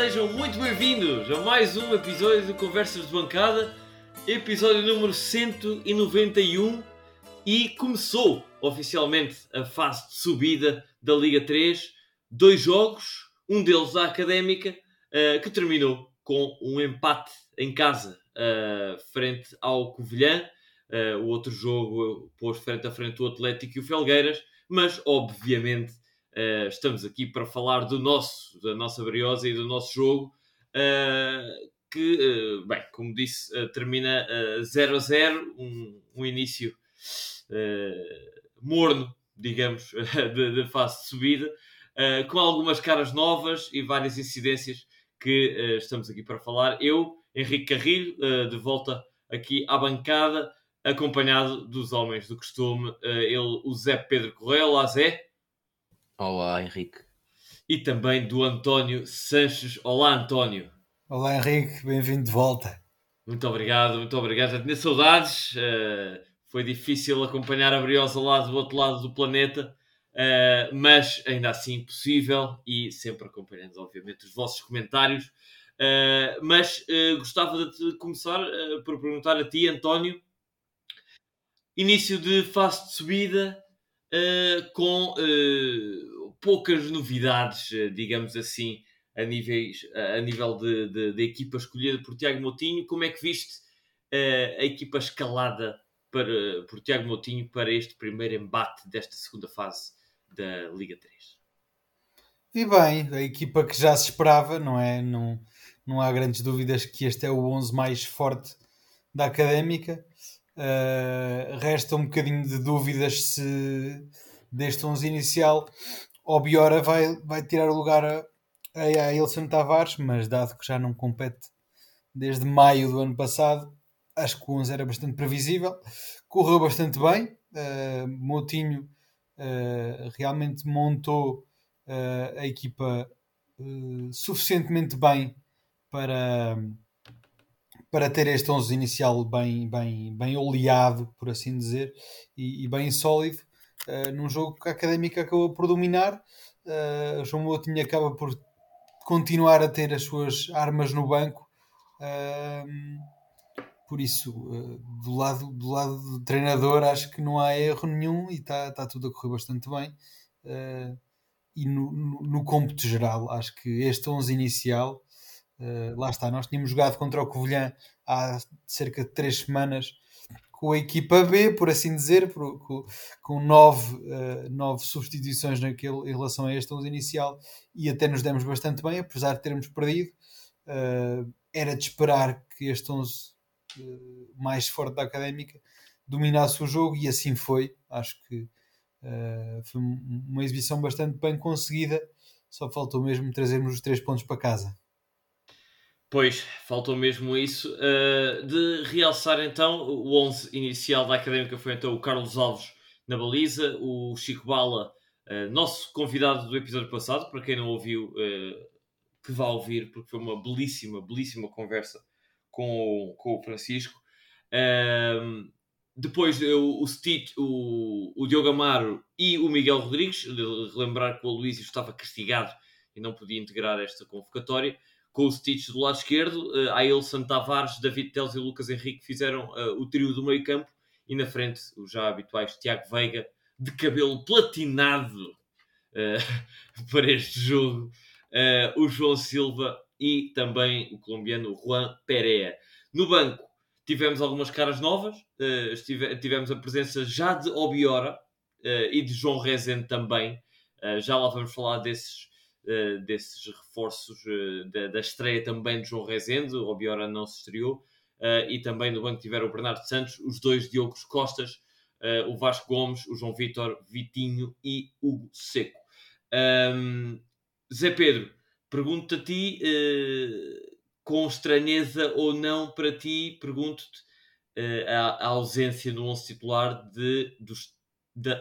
sejam muito bem-vindos a mais um episódio de Conversas de Bancada, episódio número 191 e começou oficialmente a fase de subida da Liga 3. Dois jogos, um deles a Académica, uh, que terminou com um empate em casa uh, frente ao Covilhã. Uh, o outro jogo pôs frente a frente o Atlético e o Felgueiras, mas obviamente Uh, estamos aqui para falar do nosso, da nossa Briosa e do nosso jogo, uh, que, uh, bem, como disse, termina 0 a 0, um, um início morno, digamos, de fase de subida, com algumas caras novas e várias incidências que estamos aqui para falar. Eu, Henrique Carrilho, de volta aqui à bancada, acompanhado dos homens do costume, ele, o Zé Pedro Correia. Olá, Zé. Olá, Henrique. E também do António Sanches. Olá, António. Olá, Henrique. Bem-vindo de volta. Muito obrigado, muito obrigado. Já tinha saudades. Uh, foi difícil acompanhar a Briosa lá do outro lado do planeta, uh, mas ainda assim possível e sempre acompanhando, obviamente, os vossos comentários. Uh, mas gostava de começar por perguntar a ti, António. Início de fase de subida, uh, com uh, poucas novidades, uh, digamos assim, a, níveis, a nível de, de, de, equipa escolhida por Tiago Moutinho. Como é que viste a equipa escalada para, por Tiago Moutinho para este primeiro embate desta segunda fase da Liga 3? E bem, a equipa que já se esperava, não é? Não, não há grandes dúvidas que este é o 11 mais forte da Académica. Uh, resta um bocadinho de dúvidas se deste 11 inicial Obiora vai, vai tirar o lugar a, a, a Ilson Tavares, mas dado que já não compete desde maio do ano passado, acho que o 11 era bastante previsível. Correu bastante bem. Uh, Moutinho uh, realmente montou uh, a equipa suficientemente bem para para ter este 11 inicial bem, bem, bem oleado, por assim dizer, e, e bem sólido, uh, num jogo que a Académica acabou por dominar. Uh, João Moutinho acaba por continuar a ter as suas armas no banco. Uh, por isso, uh, do, lado, do lado do treinador, acho que não há erro nenhum e está tá tudo a correr bastante bem. E no, no, no geral, acho que este 11 inicial Uh, lá está, nós tínhamos jogado contra o Covilhã há cerca de três semanas com a equipa B, por assim dizer, por, com, com, nove, uh, nove substituições naquele, em relação a este 11 inicial e até nos demos bastante bem, apesar de termos perdido. Uh, era de esperar que este 11 mais forte da académica dominasse o jogo e assim foi. Acho que foi uma exibição bastante bem conseguida, só faltou mesmo trazermos os três pontos para casa. Pois, faltou mesmo isso. Uh, de realçar então, o 11 inicial da Académica foi então o Carlos Alves na baliza, o Chico Bala, uh, nosso convidado do episódio passado, para quem não ouviu, uh, que vá ouvir, porque foi uma belíssima, belíssima conversa com o, com o Francisco. depois o, o o, o Diogo Amaro e o Miguel Rodrigues, relembrar que o Luís estava castigado e não podia integrar esta convocatória com o Stitch do lado esquerdo, uh, Ailson Tavares, David Teles e Lucas Henrique fizeram uh, o trio do meio campo e na frente os já habituais Tiago Veiga, de cabelo platinado uh, para este jogo, uh, o João Silva e também o colombiano Juan Perea. No banco tivemos algumas caras novas, estive, tivemos a presença já de Obiora e de João Rezende também. já lá vamos falar desses uh, desses reforços uh, da, da, estreia também de João Rezende, o Obiora não se estreou, uh, e também no banco tiveram o Bernardo Santos, os dois Diogos Costas, o Vasco Gomes, o João Vitor, Vitinho e Hugo Seco. Um, Zé Pedro, pergunto a ti, com estranheza ou não para ti, pergunto-te a, a, ausência no 11 titular de, dos, de,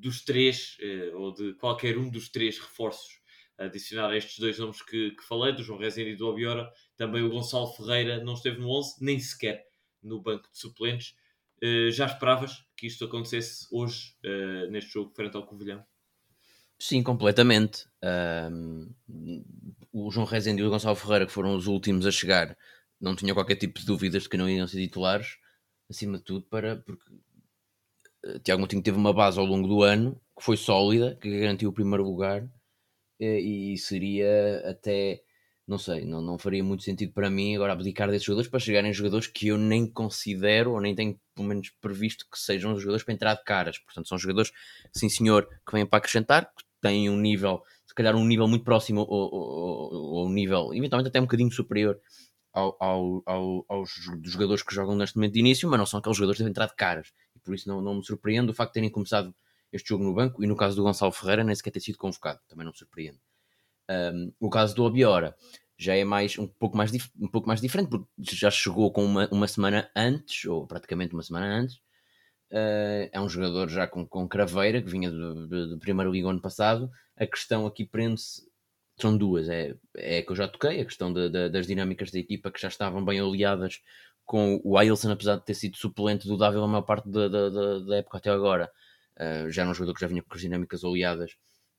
dos três, ou de qualquer um dos três reforços adicionar estes dois nomes que, que falei, do João Rezende e do Obiora, também o Gonçalo Ferreira não esteve no 11, nem sequer no banco de suplentes. Uh, já esperavas que isto acontecesse hoje, uh, neste jogo, frente ao Covilhão? Sim, completamente. Um, o João Rezende e o Gonçalo Ferreira, que foram os últimos a chegar, não tinham qualquer tipo de dúvidas de que não iriam ser titulares, acima de tudo, para, porque uh, Tiago Moutinho teve uma base ao longo do ano que foi sólida, que garantiu o primeiro lugar e, seria até não sei, não, não faria muito sentido para mim agora abdicar desses jogadores para chegarem jogadores que eu nem considero ou nem tenho pelo menos previsto que sejam jogadores para entrar de caras. Portanto, são jogadores, sim senhor, que vêm para acrescentar, que têm um nível, se calhar um nível muito próximo ou um nível eventualmente até um bocadinho superior ao, ao, ao, aos jogadores que jogam neste momento de início, mas não são aqueles jogadores que devem entrar de caras. E por isso não, não me surpreende o facto de terem começado este jogo no banco e no caso do Gonçalo Ferreira nem sequer ter sido convocado, também não me surpreende. Um, o caso do Obiora já é mais um pouco mais, um pouco mais diferente, porque já chegou com uma, uma semana antes, ou praticamente uma semana antes. Uh, é um jogador já com, com craveira, que vinha do, do, do primeiro liga ano passado. A questão aqui prende-se, são duas, é, é que eu já toquei, a questão de, de, das dinâmicas da equipa que já estavam bem aliadas com o Ailson, apesar de ter sido suplente do Dávila a maior parte da, da, da época até agora. Uh, já era um jogador que já vinha com as dinâmicas oleadas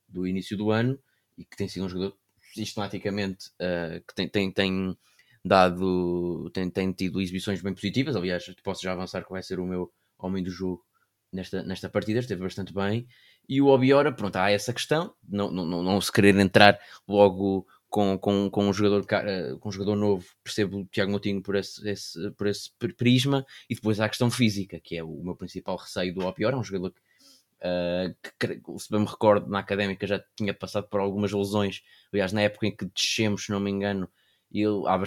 do início do ano e que tem sido um jogador sistematicamente uh, que tem, tem, tem dado, tem, tem tido exibições bem positivas. Aliás, posso já avançar que vai ser o meu homem do jogo nesta, nesta partida, esteve bastante bem. E o Obiora, pronto, há essa questão, não, não, não, não se querer entrar logo com, com, com, um jogador, com um jogador novo, percebo o Tiago Moutinho por esse, esse, por esse prisma, e depois há a questão física, que é o meu principal receio do Obiora, é um jogador que Uh, que, se bem me recordo, na académica já tinha passado por algumas lesões. Aliás, na época em que descemos, se não me engano, ele, há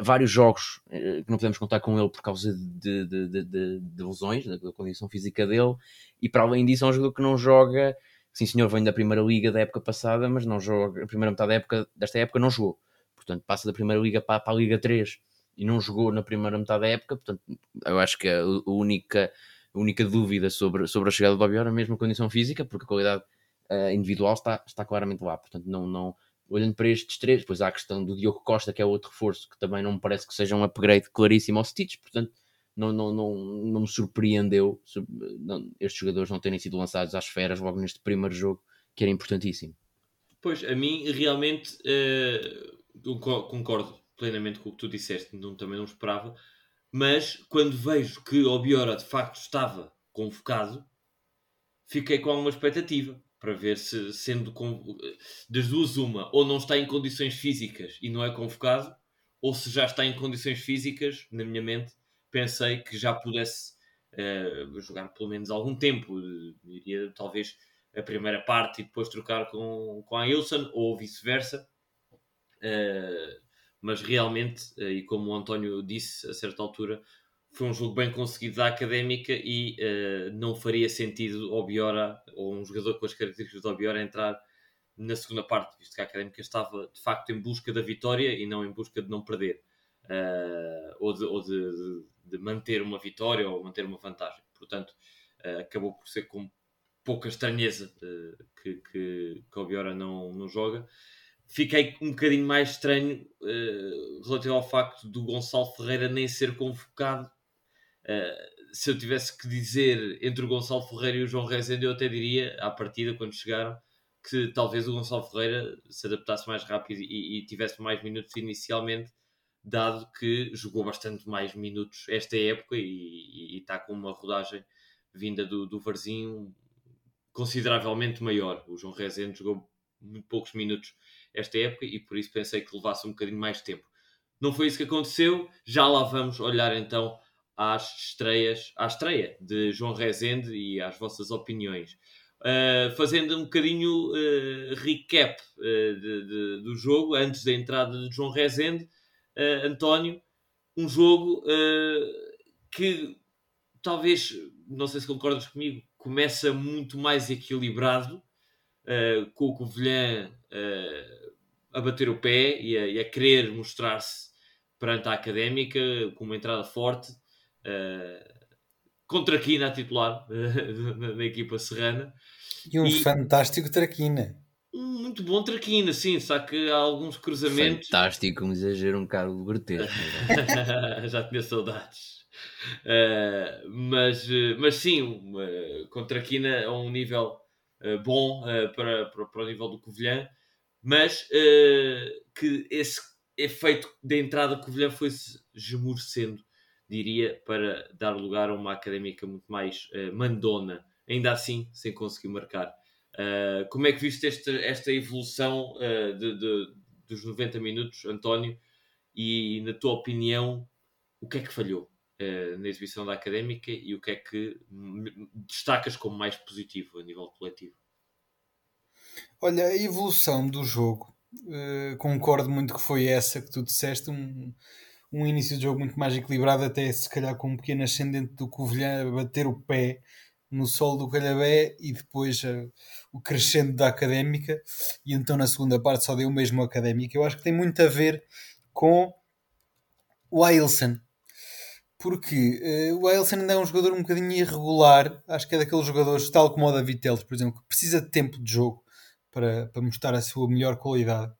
vários jogos uh, que não podemos contar com ele por causa de, de, de, de lesões, da, da, condição física dele. E para além disso, é um jogador que não joga. Sim, senhor, vem da primeira liga da época passada, mas não joga. A primeira metade da época, desta época não jogou. Portanto, passa da primeira liga para, para a Liga 3 e não jogou na primeira metade da época. Portanto, eu acho que a única a única dúvida sobre, sobre a chegada do Obiora é mesmo a condição física, porque a qualidade uh, individual está, está claramente lá. Portanto, não, não, olhando para estes três, depois há a questão do Diogo Costa, que é outro reforço, que também não me parece que seja um upgrade claríssimo ao Stitch, portanto, não, não, não, não me surpreendeu não, estes jogadores não terem sido lançados às esferas logo neste primeiro jogo, que era importantíssimo. Pois, a mim realmente uh, concordo plenamente com o que tu disseste, não, também não esperava, mas quando vejo que o Biora de facto estava convocado, fiquei com alguma expectativa para ver se, sendo das duas, uma, ou não está em condições físicas e não é convocado, ou se já está em condições físicas, na minha mente, pensei que já pudesse uh, jogar pelo menos algum tempo. Iria talvez a primeira parte e depois trocar com, com a Wilson, ou vice-versa. Uh, mas realmente, eh, e como o António disse a certa altura, foi um jogo bem conseguido da académica e uh, não faria sentido o Biora, ou um jogador com as características do Biora, entrar na segunda parte, visto que a académica estava de facto em busca da vitória e não em busca de não perder, uh, ou, de, ou de, de, de, manter uma vitória ou manter uma vantagem. Portanto, uh, acabou por ser com pouca estranheza que, que, que o Biora não, não joga fiquei um bocadinho mais estranho uh, relativo ao facto do Gonçalo Ferreira nem ser convocado. Uh, se eu tivesse que dizer entre o Gonçalo Ferreira e o João Rezende, eu até diria, à partida, quando chegaram, que talvez o Gonçalo Ferreira se adaptasse mais rápido e, e tivesse mais minutos inicialmente, dado que jogou bastante mais minutos esta época e, está com uma rodagem vinda do, do Varzinho consideravelmente maior. O João Rezende jogou muito poucos minutos esta época e por isso pensei que levasse um bocadinho mais de tempo. Não foi isso que aconteceu, já lá vamos olhar então às estreias, à estreia de João Rezende e às vossas opiniões. Uh, fazendo um bocadinho uh, recap uh, de, de, do jogo, antes da entrada de João Rezende, António, um jogo que talvez, não sei se concordas comigo, começa muito mais equilibrado, com o Covilhã a bater o pé e a, e a querer mostrar-se perante a académica com uma entrada forte. Uh, com Traquina a titular da equipa serrana. E um e, fantástico Traquina. Um muito bom Traquina, sim, só que há alguns cruzamentos. Fantástico, um exagero um bocado grotesco. Já tinha saudades. Uh, mas, mas sim, uh, com Traquina a um nível bom para, para, para, o nível do Covilhã, mas que esse efeito de entrada Covilhã foi-se esmorecendo, diria, para dar lugar a uma académica muito mais mandona, ainda assim sem conseguir marcar. como é que viste esta, esta evolução de, de, dos 90 minutos, António? E, na tua opinião, o que é que falhou uh, na exibição da académica e o que é que destacas como mais positivo a nível coletivo? Olha, a evolução do jogo, uh, concordo muito que foi essa que tu disseste, um, um início de jogo muito mais equilibrado, até se calhar com um pequeno ascendente do Covilhã a bater o pé no solo do Calhabé e depois uh, o crescendo da académica, e então na segunda parte só deu mesmo a académica. Eu acho que tem muito a ver com o Ailson. Porque uh, o Ailson ainda é um jogador um bocadinho irregular. Acho que é daqueles jogadores, tal como o David Teles, por exemplo, que precisa de tempo de jogo para, para mostrar a sua melhor qualidade.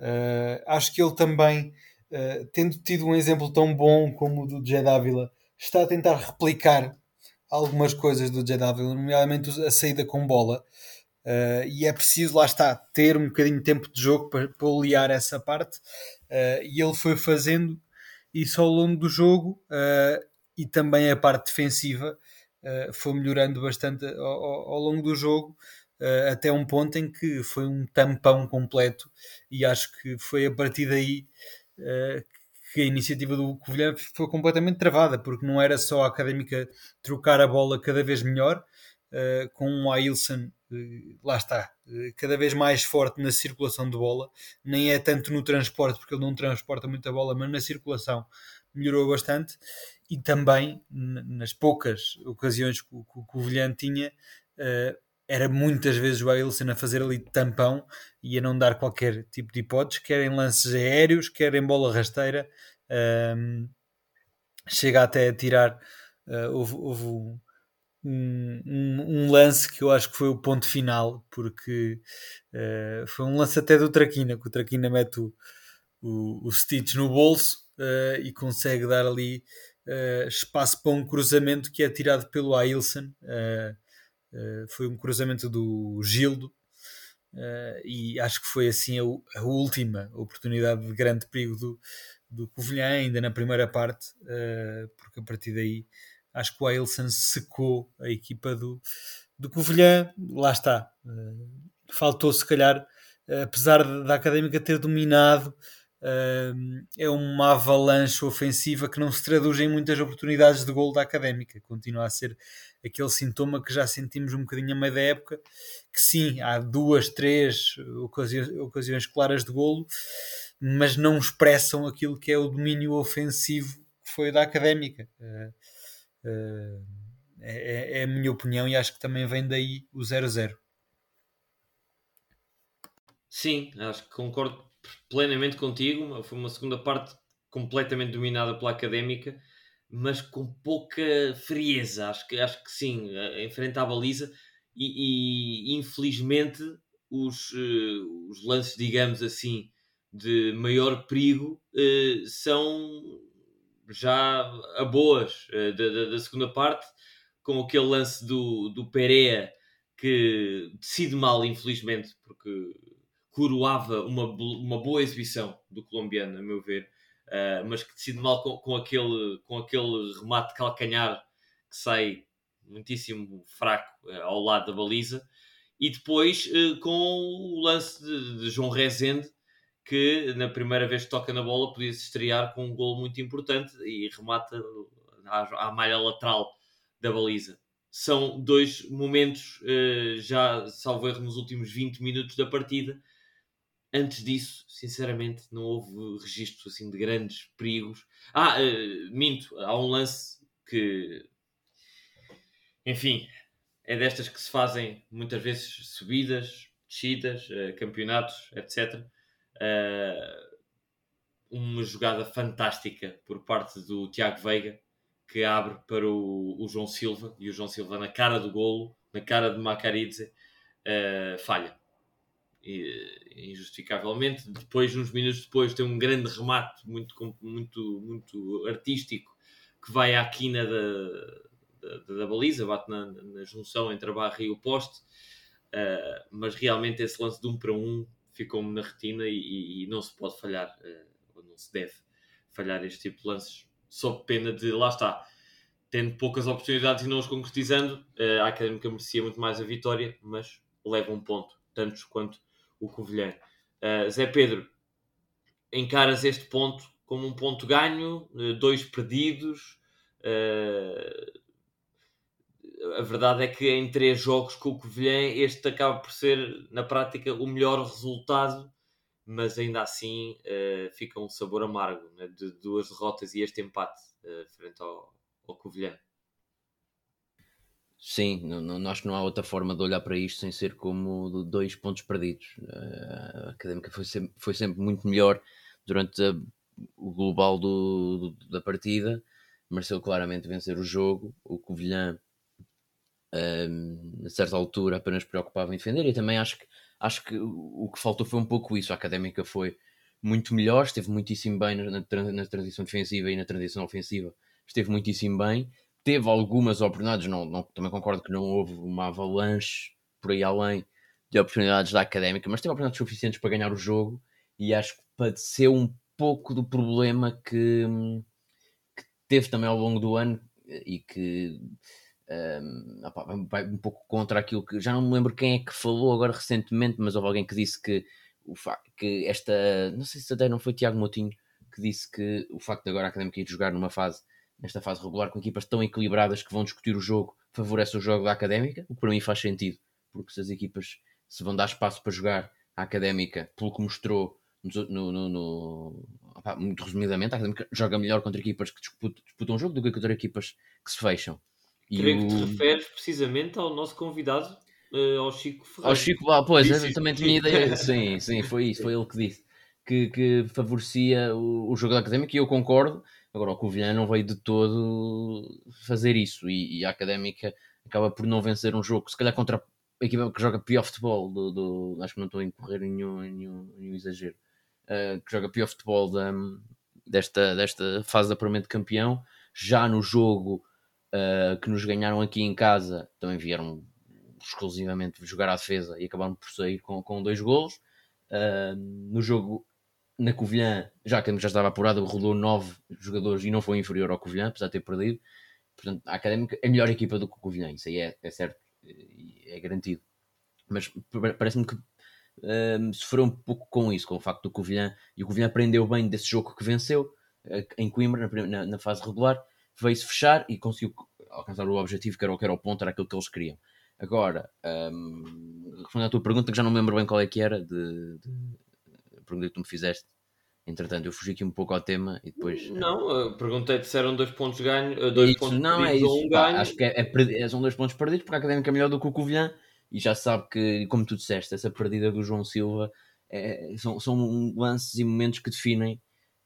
Uh, acho que ele também, uh, tendo tido um exemplo tão bom como o do Jed Ávila, está a tentar replicar algumas coisas do Jed Ávila, nomeadamente a saída com bola. Uh, e é preciso, lá está, ter um bocadinho de tempo de jogo para, para essa parte. E ele foi fazendo isso ao longo do jogo uh, e também a parte defensiva foi melhorando bastante ao, ao, longo do jogo. até um ponto em que foi um tampão completo, e acho que foi a partir daí que a iniciativa do Covilhã foi completamente travada, porque não era só a académica trocar a bola cada vez melhor, uh, com um Ailson, uh, lá está, uh, cada vez mais forte na circulação de bola, nem é tanto no transporte, porque ele não transporta muita bola, mas na circulação melhorou bastante, e também nas poucas ocasiões que, o Covilhã tinha, era muitas vezes o Ailson a fazer ali tampão e a não dar qualquer tipo de hipóteses, quer em lances aéreos, quer em bola rasteira. Chega até a tirar. Uh, houve, houve um, um, um, lance que eu acho que foi o ponto final, porque uh, foi um lance até do Traquina, que o Traquina mete o, o, o Stitch no bolso uh, e consegue dar ali espaço para um cruzamento que é tirado pelo Ailson. Uh, foi um cruzamento do Gildo uh, e acho que foi assim a, a, última oportunidade de grande perigo do, do Covilhã, ainda na primeira parte, uh, porque a partir daí acho que o Ailson secou a equipa do, do Covilhã. Lá está, faltou se calhar, apesar da Académica ter dominado Uh, é uma avalanche ofensiva que não se traduz em muitas oportunidades de gol da académica. Continua a ser aquele sintoma que já sentimos um bocadinho a meio da época, que sim, há duas, três ocasiões, ocasiões claras de golo, mas não expressam aquilo que é o domínio ofensivo que foi da académica. Uh, é, é, a minha opinião e acho que também vem daí o 0-0. Sim, acho que concordo plenamente contigo. Foi uma segunda parte completamente dominada pela académica, mas com pouca frieza. Acho que, acho que sim, em frente à baliza. E, e infelizmente os, uh, os lances, digamos assim, de maior perigo uh, são já a boas uh, da, da, segunda parte, com aquele lance do, do Pereira que decide mal, infelizmente, porque coroava uma, uma boa exibição do colombiano, a meu ver, uh, mas que decide mal com, com, aquele, com aquele remate calcanhar que sai muitíssimo fraco uh, ao lado da baliza, e depois com o lance de, de, João Rezende, que na primeira vez que toca na bola podia se estrear com um gol muito importante e remata à, à malha lateral da baliza são dois momentos, já salvo erro, nos últimos 20 minutos da partida, Antes disso, sinceramente, não houve registro assim, de grandes perigos. Ah, uh, minto, há um lance que, enfim, é destas que se fazem muitas vezes subidas, descidas, uh, campeonatos, etc. Uh, uma jogada fantástica por parte do Tiago Veiga, que abre para o, o, João Silva, e o João Silva, na cara do golo, na cara de Macaridze, falha injustificavelmente. Depois, uns minutos depois, tem um grande remate muito, muito, muito artístico que vai à quina da, da, da baliza, bate na, na, junção entre a barra e o poste. uh, mas realmente esse lance de um para um ficou-me na retina e, e, não se pode falhar, uh, ou não se deve falhar este tipo de lances, sob pena de, lá está, tendo poucas oportunidades e não os concretizando, uh, a Académica merecia muito mais a vitória, mas leva um ponto, tantos quanto o Covilhã. Uh, Zé Pedro, encaras este ponto como um ponto ganho, dois perdidos. A verdade é que em três jogos com o Covilhã, este acaba por ser, na prática, o melhor resultado, mas ainda assim fica um sabor amargo né, de duas derrotas e este empate frente ao, ao Covilhã. Sim, não, não, acho que não há outra forma de olhar para isto sem ser como dois pontos perdidos. A Académica foi sempre, foi sempre muito melhor durante a, o global do, do, da partida, mereceu claramente vencer o jogo. O Covilhã, um, a certa altura, apenas preocupava em defender, e também acho que, acho que o que faltou foi um pouco isso. A Académica foi muito melhor, esteve muitíssimo bem na, na, transição defensiva e na transição ofensiva esteve muitíssimo bem. Teve algumas oportunidades, não, não, também concordo que não houve uma avalanche por aí além de oportunidades da académica, mas teve oportunidades suficientes para ganhar o jogo e acho que padeceu um pouco do problema que, que teve também ao longo do ano e que um, opa, vai um pouco contra aquilo que já não me lembro quem é que falou agora recentemente, mas houve alguém que disse que, o que esta não sei se até não foi Tiago Moutinho que disse que o facto de agora a académica ir jogar numa fase nesta fase regular com equipas tão equilibradas que vão discutir o jogo favorece o jogo da Académica, o que para mim faz sentido, porque se as equipas se vão dar espaço para jogar a Académica, pelo que mostrou no, no, no muito resumidamente, a Académica joga melhor contra equipas que disputam, disputam o jogo do que contra equipas que se fecham. Creio o... que te referes precisamente ao nosso convidado, uh, ao Chico Ferreira. Ao Chico, ah, pois, eu também tinha ideia. Sim, sim, foi isso, foi ele que disse. Que, que favorecia o, o jogo da Académica e eu concordo Agora, o Covilhã não veio de todo fazer isso e, e, a Académica acaba por não vencer um jogo, se calhar contra a equipa que joga pior futebol, do, do acho que não estou a incorrer em nenhum, nenhum, nenhum exagero, uh, que joga pior futebol da, desta, desta fase de apuramento de campeão. Já no jogo uh, que nos ganharam aqui em casa, também vieram exclusivamente jogar à defesa e acabaram por sair com, com dois golos. Uh, no jogo na Covilhã, já que já estava apurado, rodou nove jogadores e não foi inferior ao Covilhã, apesar de ter perdido. Portanto, a Académica é melhor equipa do que o Covilhã, isso aí é, é certo, é garantido. Mas parece-me que um, sofreu um pouco com isso, com o facto do Covilhã, e o Covilhã aprendeu bem desse jogo que venceu eh, em Coimbra, na, na fase regular, veio-se fechar e conseguiu alcançar o objetivo que era, que era o ponto, era aquilo que eles queriam. Agora, um, respondendo à tua pergunta, que já não me lembro bem qual é que era, de, de pergunta que tu me fizeste. Entretanto, eu fugi aqui um pouco ao tema e depois. Não, perguntei-te se eram dois pontos ganhos, eh, dois isso, pontos não, é isso, um pá, Acho que é, é, são dois pontos perdidos porque a académica é melhor do que o Covilhã e já sabe que, como tu disseste, essa perdida do João Silva é, são, são lances e momentos que definem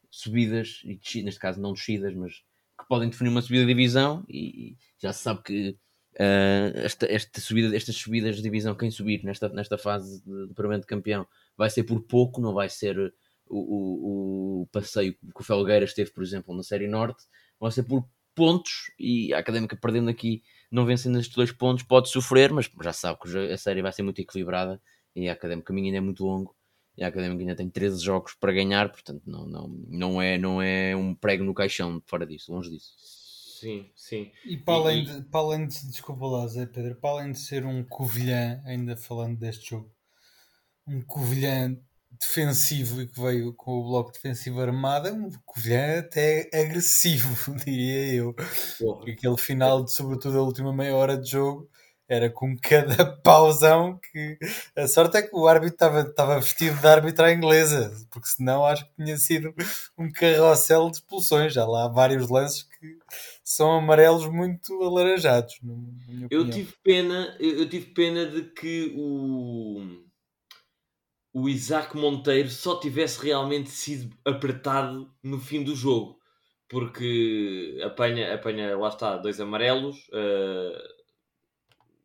subidas e descidas, neste caso não descidas, mas que podem definir uma subida de divisão e já se sabe que uh, esta, esta subida, estas subidas de divisão, quem subir nesta, nesta fase de, de de campeão vai ser por pouco, não vai ser o, o, o passeio que o Felgueiras teve, por exemplo, na Série Norte, vai ser por pontos e a Académica perdendo aqui, não vencendo estes dois pontos, pode sofrer, mas já sabe que a série vai ser muito equilibrada e a Académica, o caminho ainda é muito longo e a Académica ainda tem 13 jogos para ganhar, portanto não, não, não, é, não é um prego no caixão fora disso, longe disso. Sim, sim. E para além, e, de, para além de, desculpa lá, Zé Pedro, para além de ser um Covilhã, ainda falando deste jogo, um Covilhã defensivo e que veio com o bloco defensivo armado, um Covilhã até agressivo, diria eu. Porra. Aquele final, de, sobretudo a última meia hora de jogo, era com cada pausão que a sorte é que o árbitro estava, estava vestido de árbitra inglesa, porque senão acho que tinha sido um carrossel de expulsões. Já lá há vários lances que são amarelos muito alaranjados. Eu tive pena, eu tive pena de que o o Isaac Monteiro só tivesse realmente sido apertado no fim do jogo, porque apanha, apanha lá está, dois amarelos uh,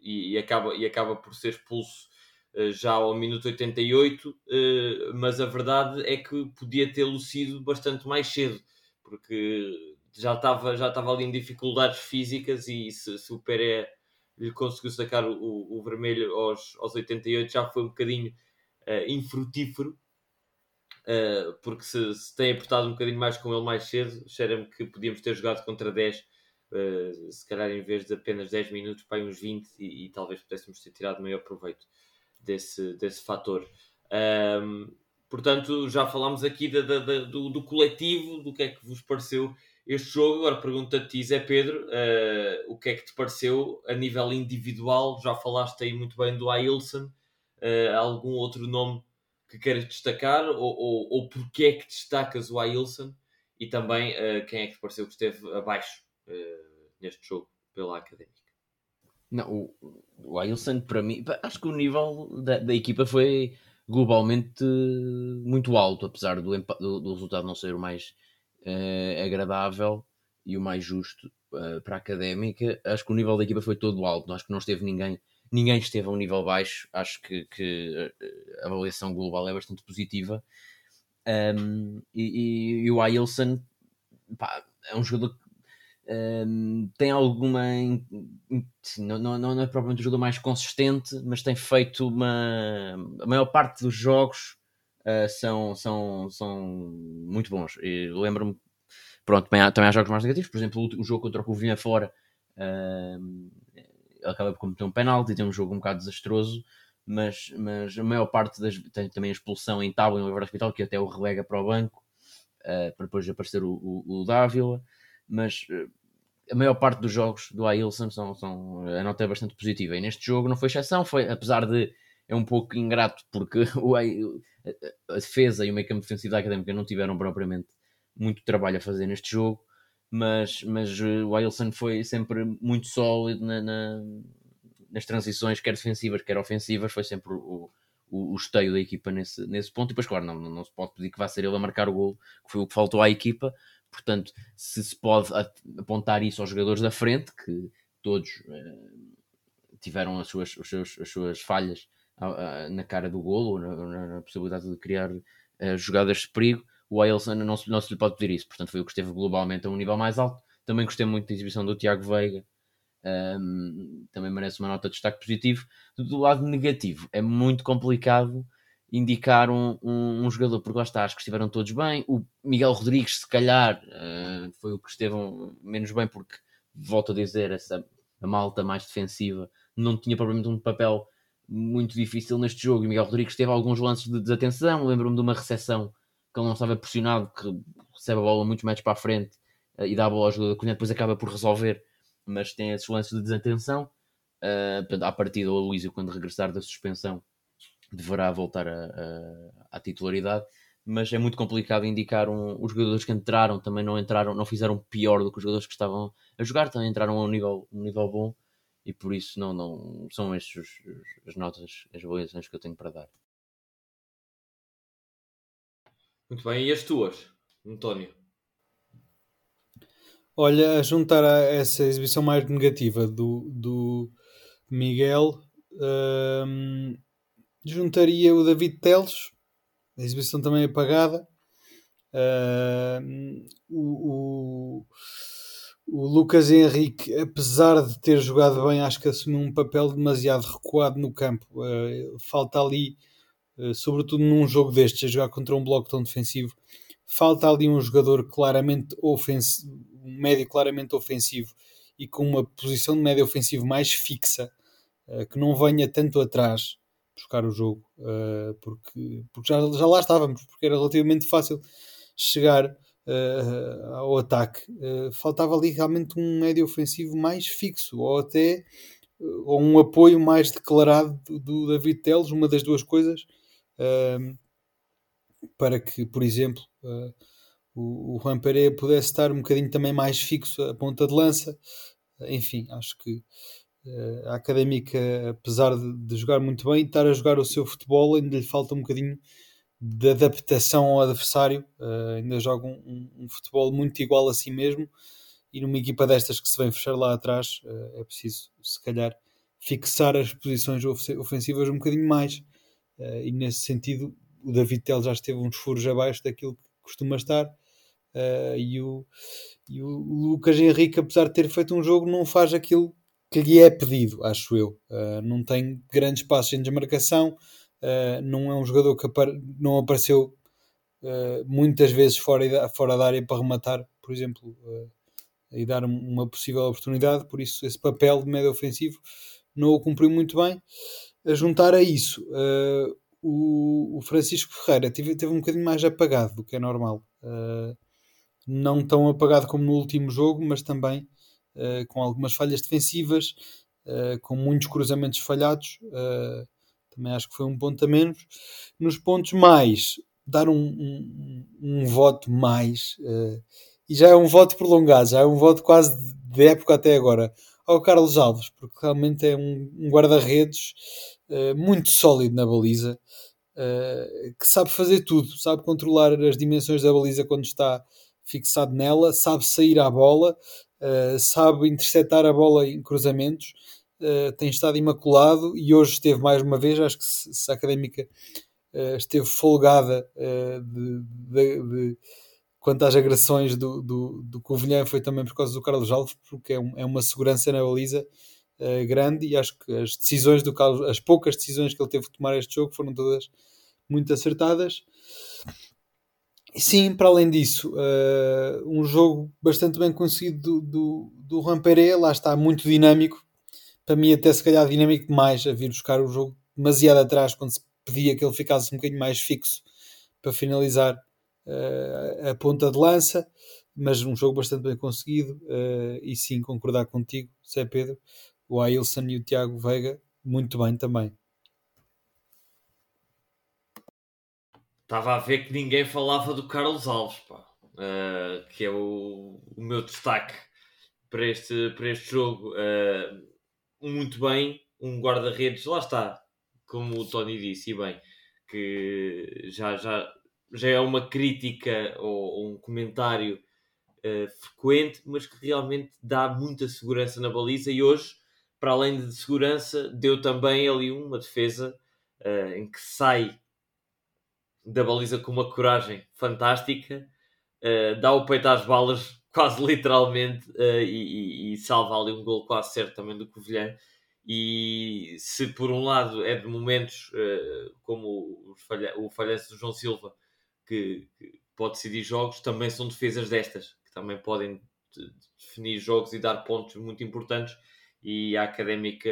e, e, acaba, e acaba por ser expulso uh, já ao minuto 88, uh, eh, mas a verdade é que podia tê-lo sido bastante mais cedo, porque já estava, já estava ali em dificuldades físicas e se, se o Pérez lhe conseguiu sacar o, o vermelho aos, aos 88, já foi um bocadinho uh, infrutífero, uh, porque se, se tem apertado um bocadinho mais com ele mais cedo, cheira-me que podíamos ter jogado contra 10, uh, se calhar em vez de apenas 10 minutos, para uns 20, e, e, talvez pudéssemos ter tirado maior proveito desse, desse fator. Um, portanto, já falámos aqui da, da, da, do, do coletivo, do que é que vos pareceu este jogo. Agora pergunta a ti, Zé Pedro, uh, o que é que te pareceu a nível individual? Já falaste aí muito bem do Ailson. Uh, algum outro nome que queiras destacar? Ou, ou, ou porquê é que destacas o Ailson? E também uh, quem é que te pareceu que esteve abaixo neste jogo pela Académica? Não, o, o Ailson, para mim, acho que o nível da, da equipa foi globalmente muito alto, apesar do, do, do resultado não ser o mais uh, agradável e o mais justo uh, para a académica. Acho que o nível da equipa foi todo alto, acho que não esteve ninguém, ninguém esteve a um nível baixo. Acho que, que a avaliação global é bastante positiva. Um, e, e, e, o Ailson pá, é um jogador que um, tem alguma. Não, não, não é propriamente o jogador mais consistente, mas tem feito uma. A maior parte dos jogos uh, são, são, são muito bons. Lembro-me, pronto, também há, também há jogos mais negativos, por exemplo, o, o jogo contra o Covilhã fora. Uh, acaba por cometer um penalti, tem um jogo um bocado desastroso, mas, mas a maior parte das, tem também a expulsão em tábua no Hospital, que até o relega para o banco, uh, para depois aparecer o, o, o Dávila, mas uh, a maior parte dos jogos do Ailson são, são, a nota é bastante positiva. E neste jogo não foi exceção, foi, apesar de é um pouco ingrato, porque o, a, defesa e o meio campo defensivo da Académica não tiveram propriamente muito trabalho a fazer neste jogo, mas, mas eh, o Ailson foi sempre muito sólido na, na, nas transições, quer defensivas, quer ofensivas, foi sempre o, o, o esteio da equipa nesse, nesse ponto. E depois, claro, não, não se pode pedir que vá ser ele a marcar o gol, que foi o que faltou à equipa, Portanto, se se pode apontar isso aos jogadores da frente, que todos uh, tiveram as suas, as suas falhas uh, na cara do golo, na, na, possibilidade de criar uh, jogadas de perigo, o Ailson não se, não se lhe pode pedir isso. Portanto, foi o que esteve globalmente a um nível mais alto. Também gostei muito da exibição do Tiago Veiga. Um, também merece uma nota de destaque positivo. Do lado negativo, é muito complicado indicar um, um, um, jogador, porque lá está, acho que estiveram todos bem. O Miguel Rodrigues, se calhar, uh, foi o que esteve menos bem, porque, volto a dizer, essa a malta mais defensiva não tinha provavelmente um papel muito difícil neste jogo. E Miguel Rodrigues teve alguns lances de desatenção. Lembro-me de uma recepção que ele não estava pressionado, que recebe a bola muito mais para a frente uh, e dá a bola ao jogador, que depois acaba por resolver, mas tem esses lances de desatenção. Uh, portanto, à partida, o Luísio, quando regressar da suspensão, deverá voltar a, a, à titularidade, mas é muito complicado indicar um, os jogadores que entraram também não entraram, não fizeram pior do que os jogadores que estavam a jogar, também entraram a um nível, um nível bom e por isso não, não são estas as notas, as avaliações que eu tenho para dar. Muito bem, e as tuas, António? Olha, a juntar a essa exibição mais negativa do, do Miguel, hum, juntaria o David Teles, a exibição também apagada. Uh, o, o, o, Lucas Henrique, apesar de ter jogado bem, acho que assumiu um papel demasiado recuado no campo. Uh, falta ali, uh, sobretudo num jogo destes, a jogar contra um bloco tão defensivo, falta ali um jogador claramente ofensivo, um médio claramente ofensivo e com uma posição de médio ofensivo mais fixa, que não venha tanto atrás buscar o jogo, uh, porque, porque já, já lá estávamos, porque era relativamente fácil chegar uh, ao ataque. Uh, faltava ali realmente um médio ofensivo mais fixo, ou até ou um apoio mais declarado do, do David Teles, uma das duas coisas, para que, por exemplo, o, o Juan Pereira pudesse estar um bocadinho também mais fixo a ponta de lança. Enfim, acho que a Académica, apesar de, jogar muito bem, estar a jogar o seu futebol, ainda lhe falta um bocadinho de adaptação ao adversário. Uh, ainda joga um, um, um, futebol muito igual a si mesmo. E numa equipa destas que se vem fechar lá atrás, uh, é preciso, se calhar, fixar as posições ofensivas um bocadinho mais. Uh, e nesse sentido, o David Tel já esteve uns furos abaixo daquilo que costuma estar. e, o, e o Lucas Henrique, apesar de ter feito um jogo, não faz aquilo que lhe é pedido, acho eu. Uh, não tem grandes passos em desmarcação, uh, não é um jogador que não apareceu uh, muitas vezes fora, fora da área para rematar, por exemplo, e dar uma possível oportunidade, por isso esse papel de médio ofensivo não o cumpriu muito bem. A juntar a isso, o, o, Francisco Ferreira teve, teve um bocadinho mais apagado do que é normal. não tão apagado como no último jogo, mas também uh, com algumas falhas defensivas, uh, com muitos cruzamentos falhados. Uh, também acho que foi um ponto a menos. Nos pontos mais, dar um, um, um voto mais, e já é um voto prolongado, já é um voto quase de época até agora, ao Carlos Alves, porque realmente é um, um guarda-redes muito sólido na baliza. Uh, que sabe fazer tudo, sabe controlar as dimensões da baliza quando está fixado nela, sabe sair à bola, uh, sabe interceptar a bola em cruzamentos, uh, tem estado imaculado e hoje esteve mais uma vez. Acho que se, se a académica uh, esteve folgada de, de, de, quanto às agressões do, do, do Covilhã, foi também por causa do Carlos Alves, porque é, um, é uma segurança na baliza. grande e acho que as decisões do Carlos, as poucas decisões que ele teve que tomar este jogo foram todas muito acertadas Sim, para além disso, uh, um jogo bastante bem conseguido do, do, do lá está, muito dinâmico. Para mim, até se calhar dinâmico demais a vir buscar o jogo demasiado atrás, quando se pedia que ele ficasse um bocadinho mais fixo para finalizar uh, a ponta de lança. Mas um jogo bastante bem conseguido. Uh, e sim, concordar contigo, Zé Pedro, o Ailson e o Tiago Veiga, muito bem também. Estava a ver que ninguém falava do Carlos Alves, pá, uh, que é o, o, meu destaque para este, para este jogo. Uh, muito bem, um guarda-redes, lá está, como o Tony disse, e bem, que já, já, já é uma crítica ou, ou um comentário uh, frequente, mas que realmente dá muita segurança na baliza e hoje, para além de segurança, deu também ali uma defesa em que sai da baliza com uma coragem fantástica, uh, dá o peito às balas quase literalmente uh, e, e, salva ali um gol quase certo também do Covilhã. E se por um lado é de momentos uh, como falha, o falhanço do João Silva que, que, pode decidir jogos, também são defesas destas que também podem definir jogos e dar pontos muito importantes. E a académica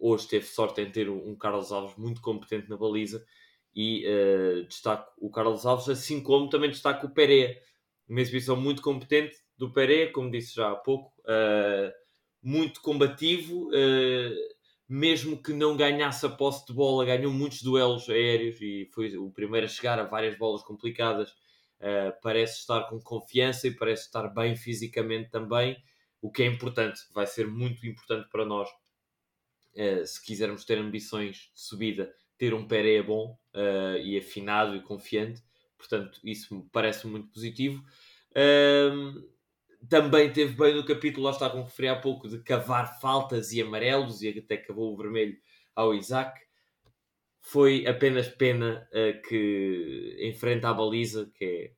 hoje teve sorte em ter um Carlos Alves muito competente na baliza e uh, destaco o Carlos Alves, assim como também destaco o Pereira, uma exibição muito competente do Pereira, como disse já há pouco, uh, muito combativo, uh, mesmo que não ganhasse a posse de bola, ganhou muitos duelos aéreos e foi o primeiro a chegar a várias bolas complicadas. parece estar com confiança e parece estar bem fisicamente também, o que é importante, vai ser muito importante para nós uh, se quisermos ter ambições de subida, ter um Pereira bom uh, e afinado e confiante. Portanto, isso me parece muito positivo. Também teve bem no capítulo, lá está como referi há pouco, de cavar faltas e amarelos, e até cavou o vermelho ao Isaac. Foi apenas pena uh, que enfrenta a baliza, que é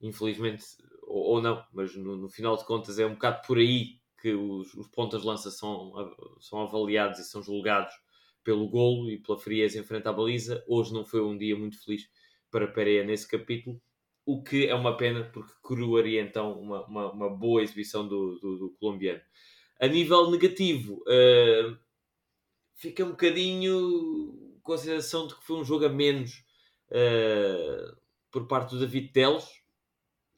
infelizmente, ou, ou não, mas no, no, final de contas é um bocado por aí que os, os pontas de lança são, são avaliados e são julgados pelo golo e pela frieza em frente à baliza. Hoje não foi um dia muito feliz para Pereira nesse capítulo, o que é uma pena porque coroaria então uma, uma, uma boa exibição do, do, do, colombiano. A nível negativo, uh, fica um bocadinho com a sensação de que foi um jogo a menos uh, por parte do David Teles.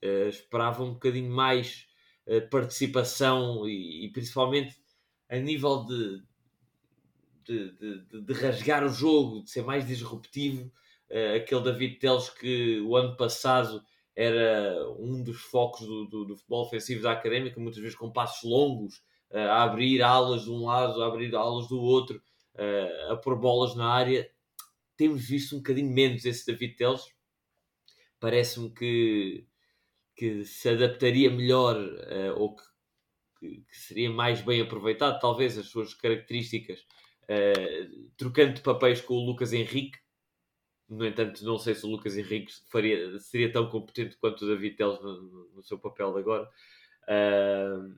Uh, esperava um bocadinho mais participação e, e, principalmente a nível de, de, de, de, rasgar o jogo, de ser mais disruptivo. Uh, aquele David Teles que o ano passado era um dos focos do, do, do futebol ofensivo da académica, muitas vezes com passos longos, uh, a abrir alas de um lado, a abrir alas do outro, a pôr bolas na área. Temos visto um bocadinho menos esse David Teles. Parece-me que que se adaptaria melhor uh, ou que, que, seria mais bem aproveitado, talvez, as suas características, uh, trocando de papéis com o Lucas Henrique. No entanto, não sei se o Lucas Henrique faria, seria tão competente quanto o David Teles no, no, seu papel de agora. Uh,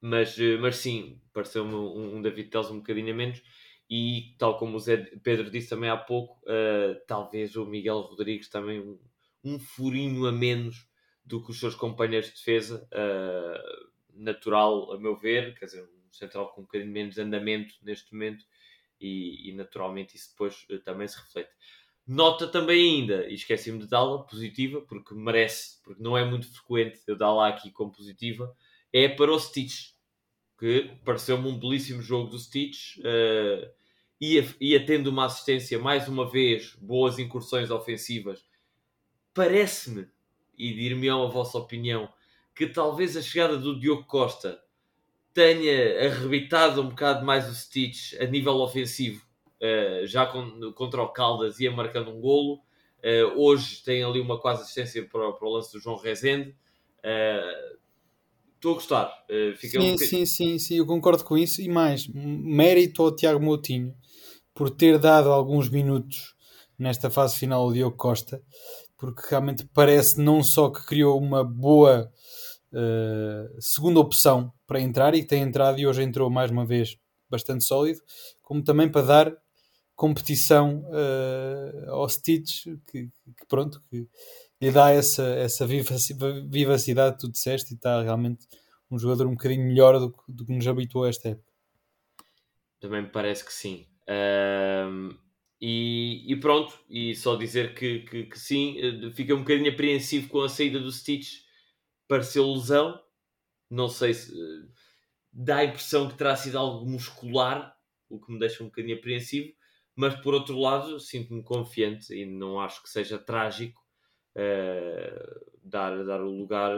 mas, mas sim, pareceu-me um, um, David Teles um bocadinho a menos. E tal como o Zé Pedro disse também há pouco, uh, talvez o Miguel Rodrigues também um, um, furinho a menos do que os seus companheiros de defesa. natural, a meu ver, quer dizer, um central com um bocadinho menos andamento neste momento e, e naturalmente isso depois uh, também se reflete. Nota também ainda, e esqueci-me de dá-la, positiva, porque merece, porque não é muito frequente eu lá aqui como positiva, é para o Stitch, que pareceu-me um belíssimo jogo do Stitch, uh, ia, ia tendo uma assistência mais uma vez, boas incursões ofensivas. Parece-me, e dir-me a vossa opinião, que talvez a chegada do Diogo Costa tenha arrebitado um bocado mais o Stitch a nível ofensivo, uh, já com, contra o Caldas ia marcando um golo. Uh, hoje tem ali uma quase assistência para, para o lance do João Rezende. Uh, estou a gostar. sim, um sim, sim, sim, eu concordo com isso. E mais, mérito ao Tiago Moutinho por ter dado alguns minutos nesta fase final ao Diogo Costa, porque realmente parece não só que criou uma boa uh, segunda opção para entrar e tem entrado e hoje entrou mais uma vez bastante sólido, como também para dar competição uh, ao Stitch, que, que, pronto, que lhe dá essa, essa vivacidade que tu disseste e está realmente um jogador um bocadinho melhor do, do que nos habituou esta época. Também me parece que sim. Um, e, e, pronto, e só dizer que, que, que, sim, eh, fica um bocadinho apreensivo com a saída do Stitch pareceu lesão. Não sei se dá a impressão que terá sido algo muscular, o que me deixa um bocadinho apreensivo. Mas por outro lado, sinto-me confiante e não acho que seja trágico uh, dar, dar o lugar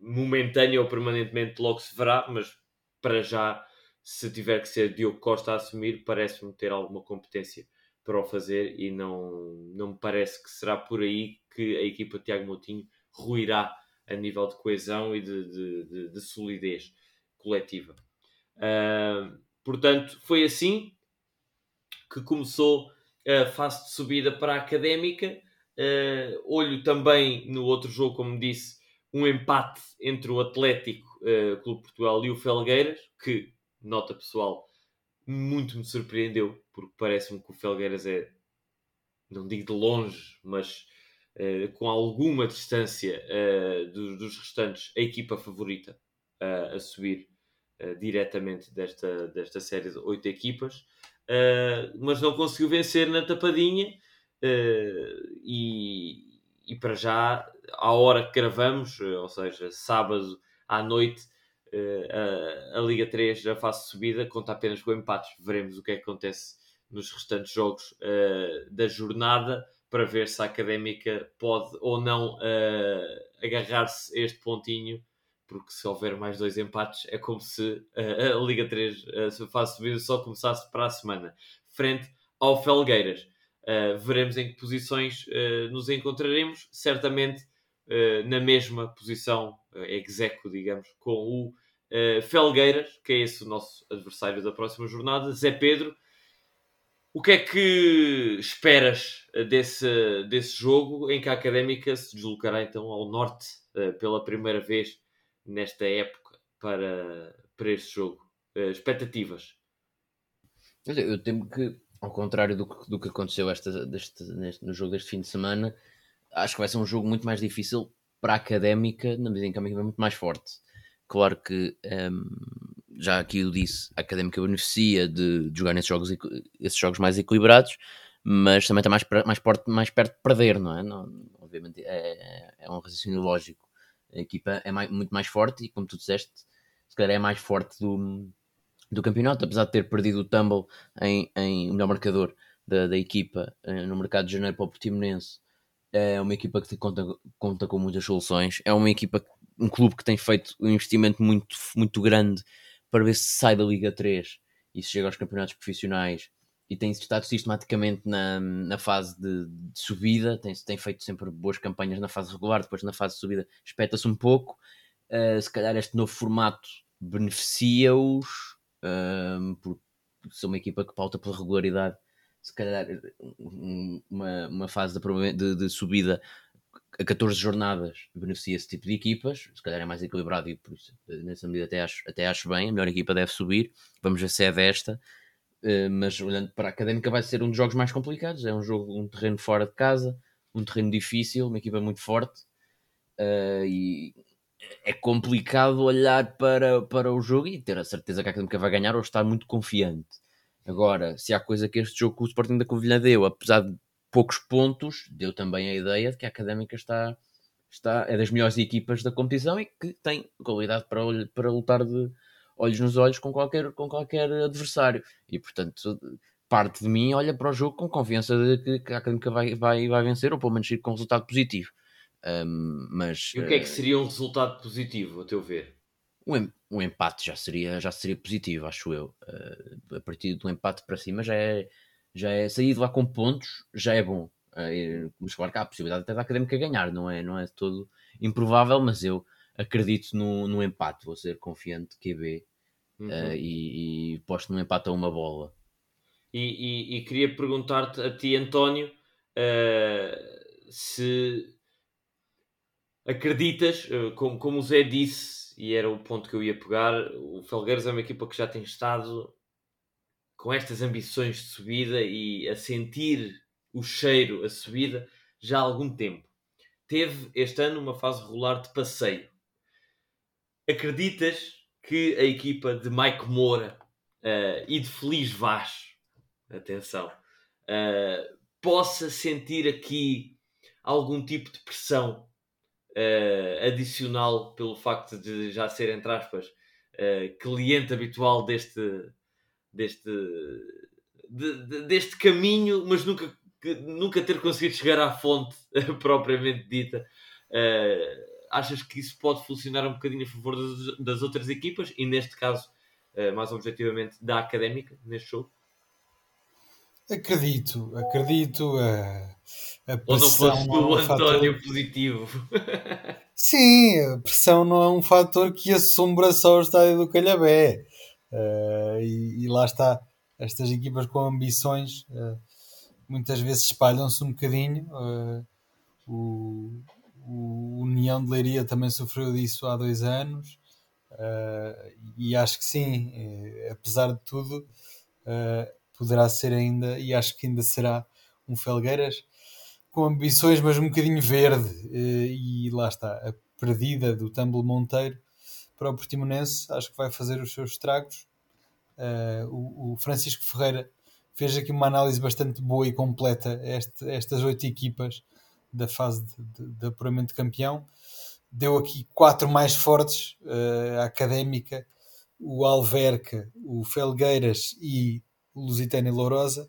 momentâneo ou permanentemente, logo se verá. Mas para já, se tiver que ser Diogo Costa a assumir, parece-me ter alguma competência para o fazer e não, não me parece que será por aí que a equipa de Tiago Moutinho ruirá a nível de coesão e de, de, de, de solidez coletiva. Uh, portanto, foi assim que começou a fase de subida para a académica. Uh, olho também no outro jogo, como disse, um empate entre o Atlético uh, Clube Portugal e o Felgueiras, que, nota pessoal, muito me surpreendeu, porque parece-me que o Felgueiras é, não digo de longe, mas uh, com alguma distância uh, dos, dos, restantes, a equipa favorita uh, a subir diretamente desta, desta série de oito equipas, mas não conseguiu vencer na tapadinha e, e para já, à hora que gravamos, ou seja, sábado à noite, a, a, Liga 3 já faz subida, conta apenas com empates. Veremos o que é que acontece nos restantes jogos uh, da jornada para ver se a académica pode ou não uh, agarrar-se a este pontinho, porque se houver mais dois empates é como se uh, a Liga 3 uh, se faz subir só começasse para a semana, frente ao Felgueiras. Veremos em que posições nos encontraremos, certamente na mesma posição, execo, digamos, com o Felgueiras, que é esse o nosso adversário da próxima jornada, Zé Pedro o que é que esperas eh, desse, desse jogo em que a Académica se deslocará então ao norte uh, pela primeira vez nesta época para, para este jogo? Uh, expectativas? Eu temo que, ao contrário do que, do que aconteceu esta, deste, neste, no jogo deste fim de semana, acho que vai ser um jogo muito mais difícil para a Académica, na medida em que a Académica é muito mais forte. Claro que um, já aqui eu disse, a Académica beneficia de, de jogar nesses jogos, esses jogos mais equilibrados, mas também está mais, mais, perto, mais perto de perder, não é? Não, obviamente é, é um raciocínio lógico. A equipa é mais, muito mais forte e, como tu disseste, se calhar é mais forte do, do campeonato, apesar de ter perdido o Tumble em, em melhor marcador da, da equipa eh, no mercado de janeiro para o Portimonense. É uma equipa que conta, conta com muitas soluções. É uma equipa, um clube que tem feito um investimento muito, muito grande para ver se sai da Liga 3 e se chega aos campeonatos profissionais e tem estado sistematicamente na, na fase de, de, subida, tem, tem feito sempre boas campanhas na fase regular, depois na fase de subida espeta-se um pouco. Uh, se calhar este novo formato beneficia-os, uh, por ser uma equipa que pauta pela regularidade. Se calhar uma, uma fase de, de, de subida a 14 jornadas beneficia esse tipo de equipas, se calhar é mais equilibrado e por isso, nessa medida até acho, até acho bem, a melhor equipa deve subir, vamos ver se é desta, uh, mas olhando para a Académica vai ser um dos jogos mais complicados, é um jogo, um terreno fora de casa, um terreno difícil, uma equipa muito forte, e é complicado olhar para, para o jogo e ter a certeza que a Académica vai ganhar ou estar muito confiante. Agora, se há coisa que este jogo com o Sporting da Covilhã deu, apesar de poucos pontos, deu também a ideia de que a Académica está, está é das melhores equipas da competição e que tem qualidade para, para lutar de olhos nos olhos com qualquer, com qualquer adversário. E portanto, parte de mim olha para o jogo com confiança de que a Académica vai, vai, vai vencer ou pelo menos ir com um resultado positivo. Um, mas, e o que é que eh, seria um resultado positivo, a teu ver? Um, um empate já seria, já seria positivo, acho eu. Uh, a partir do empate para cima já é, já é sair de lá com pontos, já é bom. Uh, mas claro que há a possibilidade até da académica ganhar, não é, não é todo improvável, mas eu acredito no, no empate, vou ser confiante QB uhum. uh, e, e posto no empate a uma bola. E, e, e queria perguntar-te a ti, António, uh, se acreditas, como, como o Zé disse, e era o ponto que eu ia pegar, o Felgueiras é uma equipa que já tem estado com estas ambições de subida e a sentir o cheiro, a subida, já há algum tempo. Teve este ano uma fase regular de passeio. Acreditas que a equipa de Mike Moura uh, e de Feliz Vaz, atenção, uh, possa sentir aqui algum tipo de pressão uh, adicional pelo facto de já ser, entre aspas, cliente habitual deste, deste, de, de, deste caminho, mas nunca, nunca ter conseguido chegar à fonte propriamente dita. Uh, achas que isso pode funcionar um bocadinho a favor das, das outras equipas e, neste caso, uh, mais objetivamente, da académica neste jogo? Acredito, acredito. A, a pressão Ou não fosse do é um António fator... positivo. Sim, a pressão não é um fator que assombra só o estádio do Calhabé. Uh, e, e, lá está, estas equipas com ambições uh, muitas vezes espalham-se um bocadinho. Uh, o, o União de Leiria também sofreu disso há dois anos. e acho que sim, apesar de tudo, poderá ser ainda, e acho que ainda será um Felgueiras com ambições, mas um bocadinho verde. e lá está, a perdida do Tumble Monteiro para o Portimonense, acho que vai fazer os seus estragos. Uh, o, Francisco Ferreira fez aqui uma análise bastante boa e completa estas oito equipas da fase de, de, de, apuramento de campeão. Deu aqui quatro mais fortes: a Académica, o Alverca, o Felgueiras e o Lusitano e Lourosa.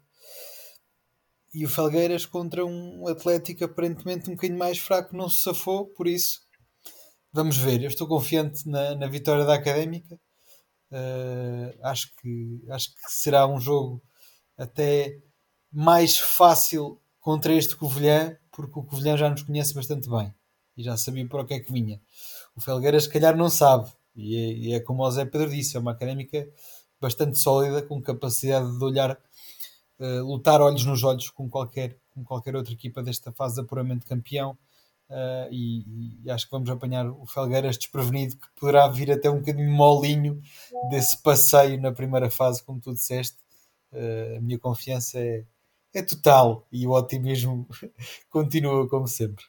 E o Felgueiras contra um Atlético aparentemente um bocadinho mais fraco não se safou, por isso Vamos ver, eu estou confiante na, na vitória da Académica. Uh, acho, que, acho que será um jogo até mais fácil contra este Covilhã, porque o Covilhã já nos conhece bastante bem e já sabia para o que é que vinha. O Felgueiras, se calhar, não sabe, e é, e é como o Zé Pedro disse: é uma académica bastante sólida, com capacidade de olhar, uh, lutar olhos nos olhos com qualquer, com qualquer outra equipa desta fase de apuramento campeão Uh, e, e, acho que vamos apanhar o Felgueiras desprevenido, que poderá vir até um bocadinho molinho desse passeio na primeira fase, como tu disseste. Uh, a minha confiança é, é total e o otimismo continua como sempre.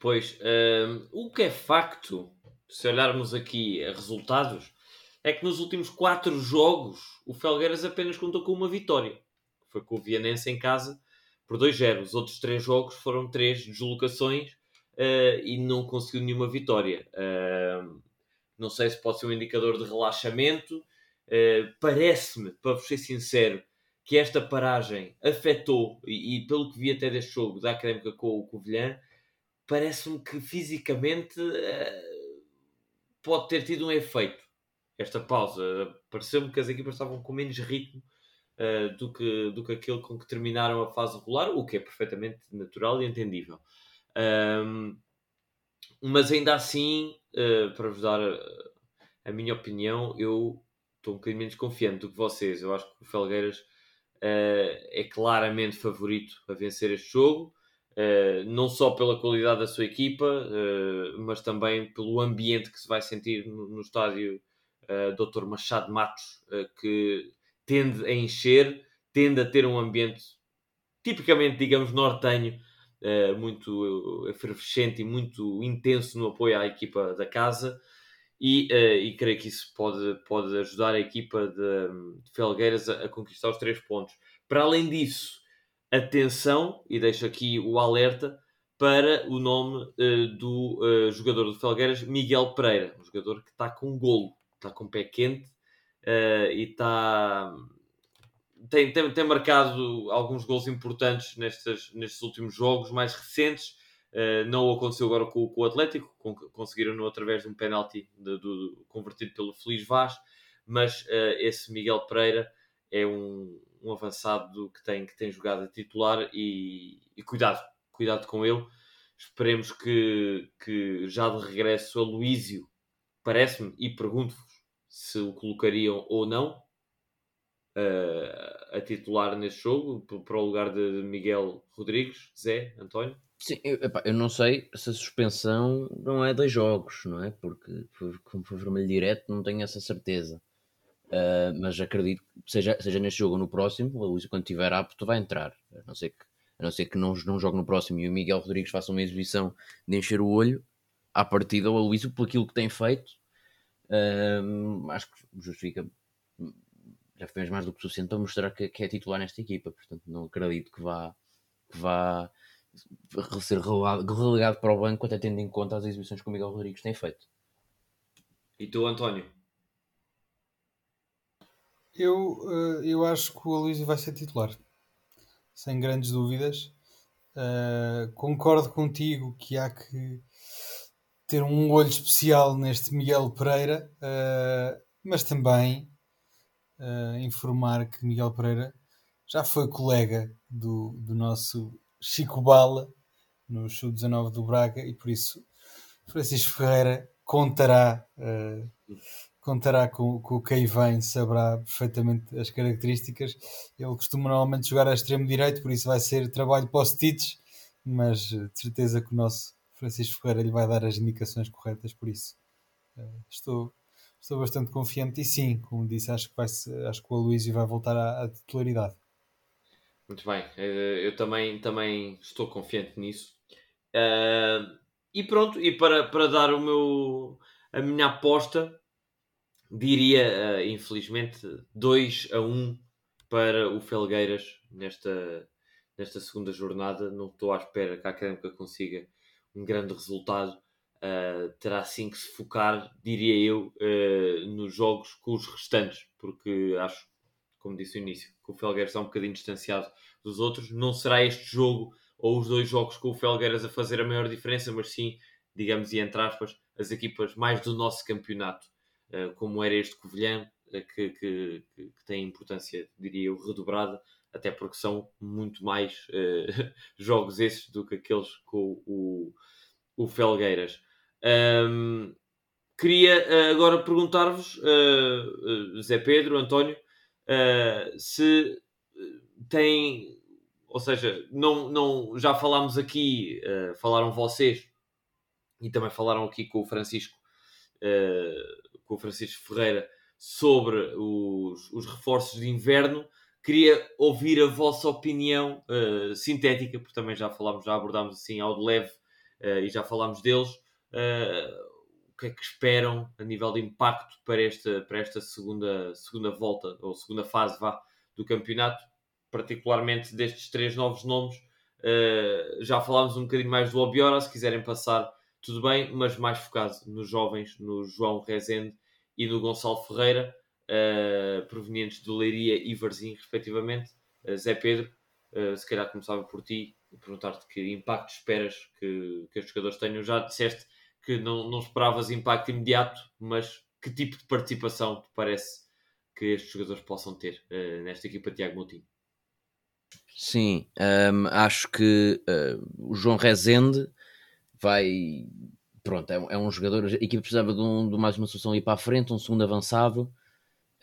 Pois, uh, o que é facto, se olharmos aqui a resultados, é que nos últimos quatro jogos o Felgueiras apenas contou com uma vitória. Foi com o Vianense em casa por 2-0. Os outros três jogos foram três deslocações uh, e não conseguiu nenhuma vitória. Uh, não sei se pode ser um indicador de relaxamento. Uh, Parece-me, para ser sincero, que esta paragem afetou, e, e, pelo que vi até deste jogo da Académica com o Covilhã, parece-me que fisicamente pode ter tido um efeito esta pausa. Pareceu-me que as equipas estavam com menos ritmo uh, do, que, do que aquele com que terminaram a fase regular, o que é perfeitamente natural e entendível. Um, mas ainda assim, uh, para vos dar a, a, minha opinião, eu estou um bocadinho menos confiante do que vocês. Eu acho que o Felgueiras uh, é claramente favorito a vencer este jogo. uh, não só pela qualidade da sua equipa, uh, mas também pelo ambiente que se vai sentir no, no estádio uh, Dr. Machado Matos, que tende a encher, tende a ter um ambiente tipicamente, digamos, nortenho, muito efervescente e muito intenso no apoio à equipa da casa. E, uh, e, creio que isso pode, pode ajudar a equipa de, de Felgueiras a, a, conquistar os três pontos. Para além disso, atenção, e deixo aqui o alerta, para o nome uh, do uh, jogador do Felgueiras, Miguel Pereira, um jogador que está com golo, está com pé quente e está. Tem, tem, tem marcado alguns gols importantes nestes, nestes últimos jogos mais recentes Uh, não aconteceu agora com, com o Atlético, com, conseguiram-no através de um penalti de, de, convertido pelo Feliz Vaz, mas uh, esse Miguel Pereira é um, um, avançado que tem, que tem jogado a titular e, e cuidado, cuidado com ele. Esperemos que, que já de regresso a Luísio, parece-me, e pergunto-vos se o colocariam ou não uh, a titular neste jogo, para o lugar de Miguel Rodrigues, Zé, António. Sim, eu, epá, eu não sei se a suspensão não é dois jogos, não é? Porque como foi vermelho direto, não tenho essa certeza. Uh, mas acredito que seja, seja neste jogo ou no próximo, o Luís, quando tiver apto, vai entrar. A não ser que, a não, ser que não, não jogue no próximo e o Miguel Rodrigues faça uma exibição de encher o olho, à partida, o Luís, por aquilo que tem feito, uh, acho que justifica. Já fez mais do que suficiente para mostrar que, que é titular nesta equipa. Portanto, não acredito que vá. Que vá ser relegado para o banco, até tendo em conta as exibições que o Miguel Rodrigues tem feito. E tu, António? Eu, eh, eu acho que o Aloysio vai ser titular, sem grandes dúvidas. Uh, concordo contigo que há que ter um olho especial neste Miguel Pereira, uh, mas também uh, informar que Miguel Pereira já foi colega do, do nosso Chico Bala no Sub-19 do Braga e por isso Francisco Ferreira contará, uh, contará com, com o que aí vem, saberá perfeitamente as características. Ele costuma normalmente jogar a extremo direito, por isso vai ser trabalho post-its, mas uh, de certeza que o nosso Francisco Ferreira lhe vai dar as indicações corretas, por isso uh, estou, estou bastante confiante e sim, como disse, acho que, vai, acho que o Aloysio vai voltar à, à titularidade. Muito bem, eh, eu também, também estou confiante nisso. Uh, e pronto, e para, para dar o meu, a minha aposta, diria, infelizmente, 2 a 1 para o Felgueiras nesta, nesta segunda jornada. Não estou à espera que a Académica consiga um grande resultado. Uh, terá sim que se focar, diria eu, nos jogos com os restantes, porque acho como disse no início, que o Felgueiras está um bocadinho distanciado dos outros. Não será este jogo ou os dois jogos com o Felgueiras a fazer a maior diferença, mas sim, digamos, e entre aspas, as equipas mais do nosso campeonato, eh, como era este Covilhã, que, que, que tem importância, diria eu, redobrada, até porque são muito mais uh, jogos esses do que aqueles com o, o Felgueiras. Um, queria uh, agora perguntar-vos, uh, Zé Pedro, António, uh, se tem, ou seja, não, não, já falámos aqui, uh, falaram vocês e também falaram aqui com o Francisco, com o Francisco Ferreira sobre os, os reforços de inverno. Queria ouvir a vossa opinião uh, sintética, porque também já falámos, já abordámos assim ao de leve e já falámos deles. O que é que esperam a nível de impacto para esta, para esta segunda, segunda volta ou segunda fase vá, do campeonato, particularmente destes três novos nomes. Uh, já falámos um bocadinho mais do Obiora, se quiserem passar, tudo bem, mas mais focado nos jovens, no João Rezende e no Gonçalo Ferreira, uh, provenientes de Leiria e Varzim, respectivamente. Uh, Zé Pedro, se calhar começava por ti e perguntar-te que impacto esperas que, que estes jogadores tenham. Já disseste que não, não esperavas impacto imediato, mas que tipo de participação te parece que estes jogadores possam ter uh, nesta equipa de Tiago Moutinho? Sim, um, acho que uh, o João Rezende vai. Pronto, é, é, um jogador. A equipa precisava de, um, de mais uma solução ali para a frente, um segundo avançado.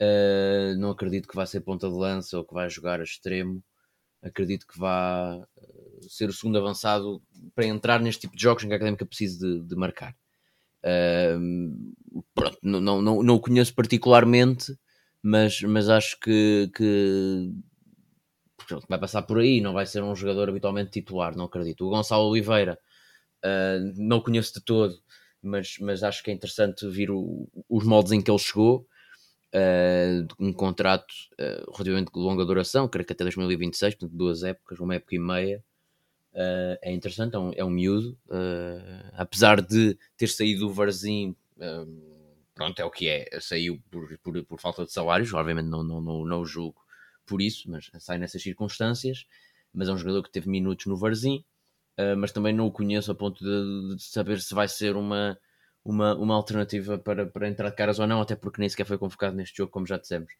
Uh, não acredito que vai ser ponta de lança ou que vai jogar a extremo. Acredito que vá ser o segundo avançado para entrar neste tipo de jogos em que a Académica precisa de, de marcar. Uh, pronto, não, não, não, o conheço particularmente, mas, mas acho que, que pronto, vai passar por aí, não vai ser um jogador habitualmente titular, não acredito. O Gonçalo Oliveira uh, não conheço de todo, mas, mas acho que é interessante ver o, os moldes em que ele chegou. Uh, um contrato uh, relativamente de longa duração, creio que até 2026, portanto, duas épocas, uma época e meia. Uh, é interessante, é um, é um miúdo. apesar de ter saído do Varzim, pronto, é o que é. Saiu por, por, por falta de salários, obviamente não, não, não, não julgo por isso, mas sai nessas circunstâncias. Mas é um jogador que teve minutos no Varzim, mas também não o conheço a ponto de, de saber se vai ser uma uma, uma alternativa para, para entrar de caras ou não, até porque nem sequer foi convocado neste jogo, como já dissemos.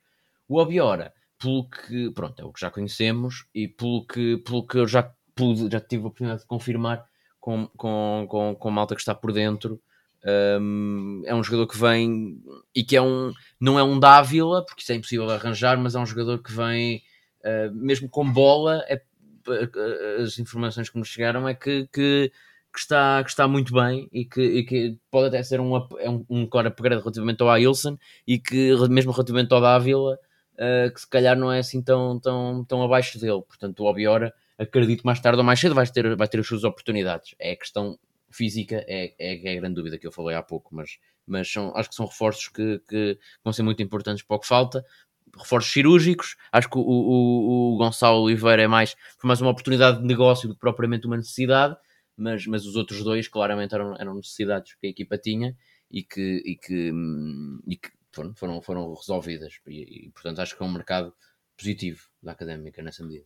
O Obiora, pelo que, pronto, é o que já conhecemos e pelo que, pelo que eu já, pude, já tive a oportunidade de confirmar com, com, com, com malta que está por dentro, um, é um jogador que vem e que é um, não é um Dávila, porque isso é impossível de arranjar, mas é um jogador que vem, uh, mesmo com bola, é, as informações que nos chegaram é que, que que está, que está muito bem e que, e que pode até ser um, é um, um core upgrade relativamente ao Ailson e que mesmo relativamente ao Dávila uh, que se calhar não é assim tão, tão, tão abaixo dele. Portanto, o Obiora acredito mais tarde ou mais cedo vai ter, vai ter as suas oportunidades. É questão física, é, é, é a grande dúvida que eu falei há pouco, mas, mas são, acho que são reforços que, que vão ser muito importantes para o que falta. Reforços cirúrgicos, acho que o, o, o Gonçalo Oliveira é mais, foi mais uma oportunidade de negócio do que propriamente uma necessidade mas, mas os outros dois claramente eram, eram necessidades que a equipa tinha e que, e que, e que foram, foram, foram resolvidas. E, e, portanto, acho que é um mercado positivo da académica nessa medida.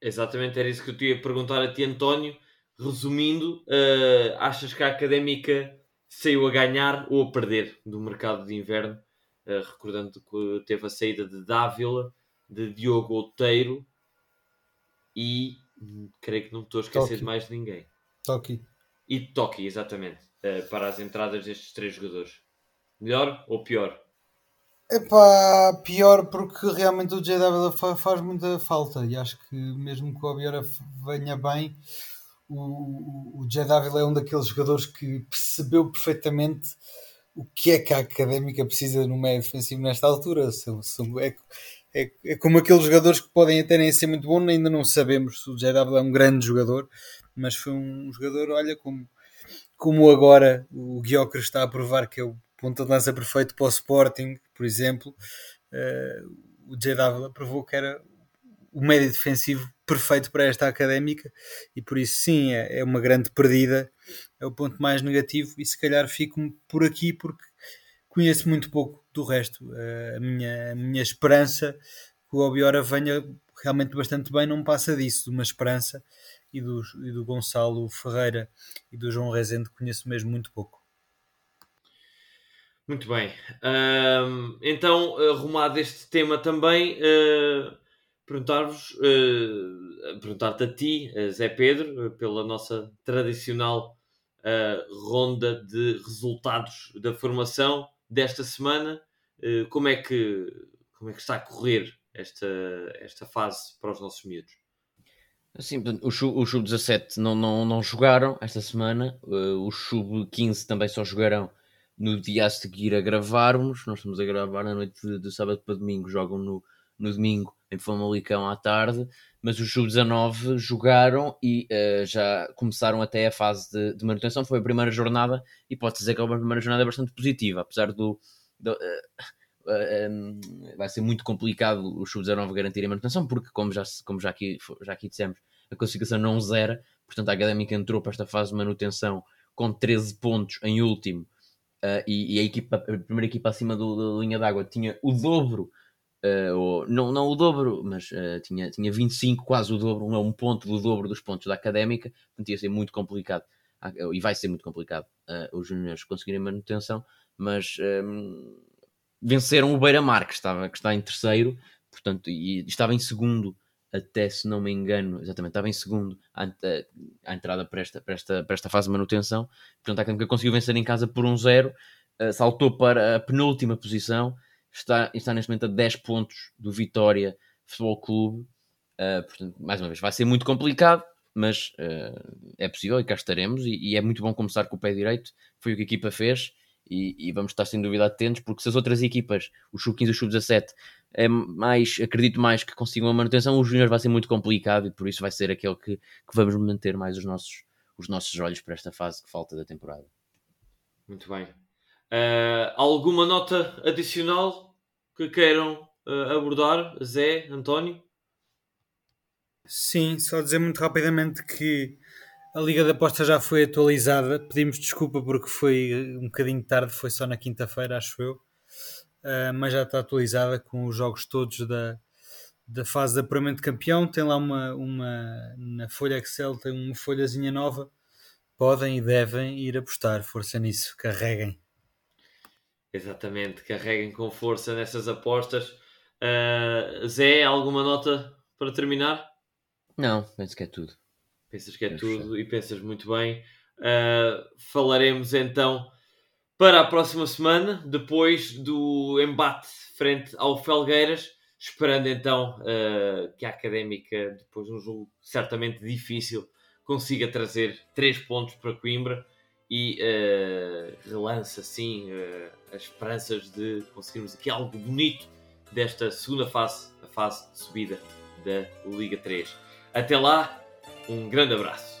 Exatamente, era isso que eu te ia perguntar a ti, António. Resumindo, uh, achas que a académica saiu a ganhar ou a perder do mercado de inverno? Uh, recordando que teve a saída de Dávila, de Diogo Outeiro e creio que não estou a esquecer de mais de ninguém. Toki. E Toki, exatamente. Uh, para as entradas destes três jogadores. Melhor ou pior? Epá, pior porque realmente o JW faz muita falta e acho que mesmo que o Obiora venha bem, o, o JW é um daqueles jogadores que percebeu perfeitamente o que é que a académica precisa no meio defensivo nesta altura. São, são, é, é, é como aqueles jogadores que podem até nem ser muito bons, ainda não sabemos se o JW é um grande jogador, mas foi um jogador, olha, como, como agora o Guiocres está a provar que é o ponto de lança perfeito para o Sporting, por exemplo, uh, o JW provou que era o médio defensivo perfeito para esta académica e por isso sim é, é uma grande perdida, é o ponto mais negativo e se calhar fico por aqui porque conheço muito pouco do resto. Uh, a, minha, a minha esperança que o Obiora venha realmente bastante bem não passa disso, de uma esperança e do, e do Gonçalo Ferreira e do João Rezende conheço mesmo muito pouco. Muito bem. Então, arrumado este tema também, uh, perguntar-vos, uh, perguntar-te a ti, Zé Pedro, pela nossa tradicional ronda de resultados da formação desta semana, como, é que, como é que está a correr esta, esta fase para os nossos miúdos? Sim, o Sub-17 não, não, não jogaram esta semana, uh, o Sub-15 também só jogarão no dia a seguir a gravarmos. Nós estamos a gravar na noite de, de sábado para domingo, jogam no, no domingo em Famalicão à tarde, mas os Sub-19 jogaram e uh, já começaram até a fase de, de, manutenção. Foi a primeira jornada e pode-se dizer que é uma primeira jornada bastante positiva, apesar do. do uh, um, vai ser muito complicado os sub-19 garantirem a manutenção, porque, como já, como já, aqui, já aqui dissemos, a classificação não zera, portanto, a Académica entrou para esta fase de manutenção com 13 pontos em último, uh, e, e, a, equipa, a primeira equipa acima do, da linha d'água tinha o dobro. Uh, ou, não, não o dobro, mas uh, tinha, tinha 25, quase o dobro, um, um ponto do dobro dos pontos da académica, portanto ia ser muito complicado, e vai ser muito complicado os juniores conseguirem manutenção, mas um, venceram o Beira-Mar, que, estava, que está em terceiro, portanto, e estava em segundo, até se não me engano, exatamente, estava em segundo à, à entrada para esta, para, esta, para esta fase de manutenção. Portanto, a Académica conseguiu vencer em casa por um zero, uh, saltou para a penúltima posição, está, está neste momento a 10 pontos do Vitória Futebol Clube. Uh, portanto, mais uma vez, vai ser muito complicado. mas uh, é possível e cá estaremos. E, e, é muito bom começar com o pé direito. Foi o que a equipa fez e, e vamos estar sem dúvida atentos, porque se as outras equipas, os sub-15 e os sub-17, é mais, acredito mais que consigam a manutenção, o Júnior vai ser muito complicado e por isso vai ser aquele que, que vamos manter mais os nossos, os nossos olhos para esta fase que falta da temporada. Muito bem. Uh, alguma nota adicional que queiram uh, abordar, Zé, António? Sim, só dizer muito rapidamente que a Liga da Aposta já foi atualizada. Pedimos desculpa porque foi um bocadinho tarde, foi só na quinta-feira, acho eu. Uh, mas já está atualizada com os jogos todos da, da fase de apuramento de campeão. Tem lá uma, uma na folha Excel, tem uma folhazinha nova. Podem e devem ir apostar. Força nisso, carreguem. Exatamente, carreguem com força nessas apostas. Uh, Zé, alguma nota para terminar? Não, penso que é tudo. Pensas que é tudo e pensas muito bem. Uh, falaremos então para a próxima semana, depois do embate frente ao Felgueiras, esperando então uh, que a Académica, depois de um jogo certamente difícil, consiga trazer três pontos para Coimbra e uh, relança assim uh, as esperanças de conseguirmos aqui algo bonito desta segunda fase, a fase de subida da Liga 3. Até lá, um grande abraço.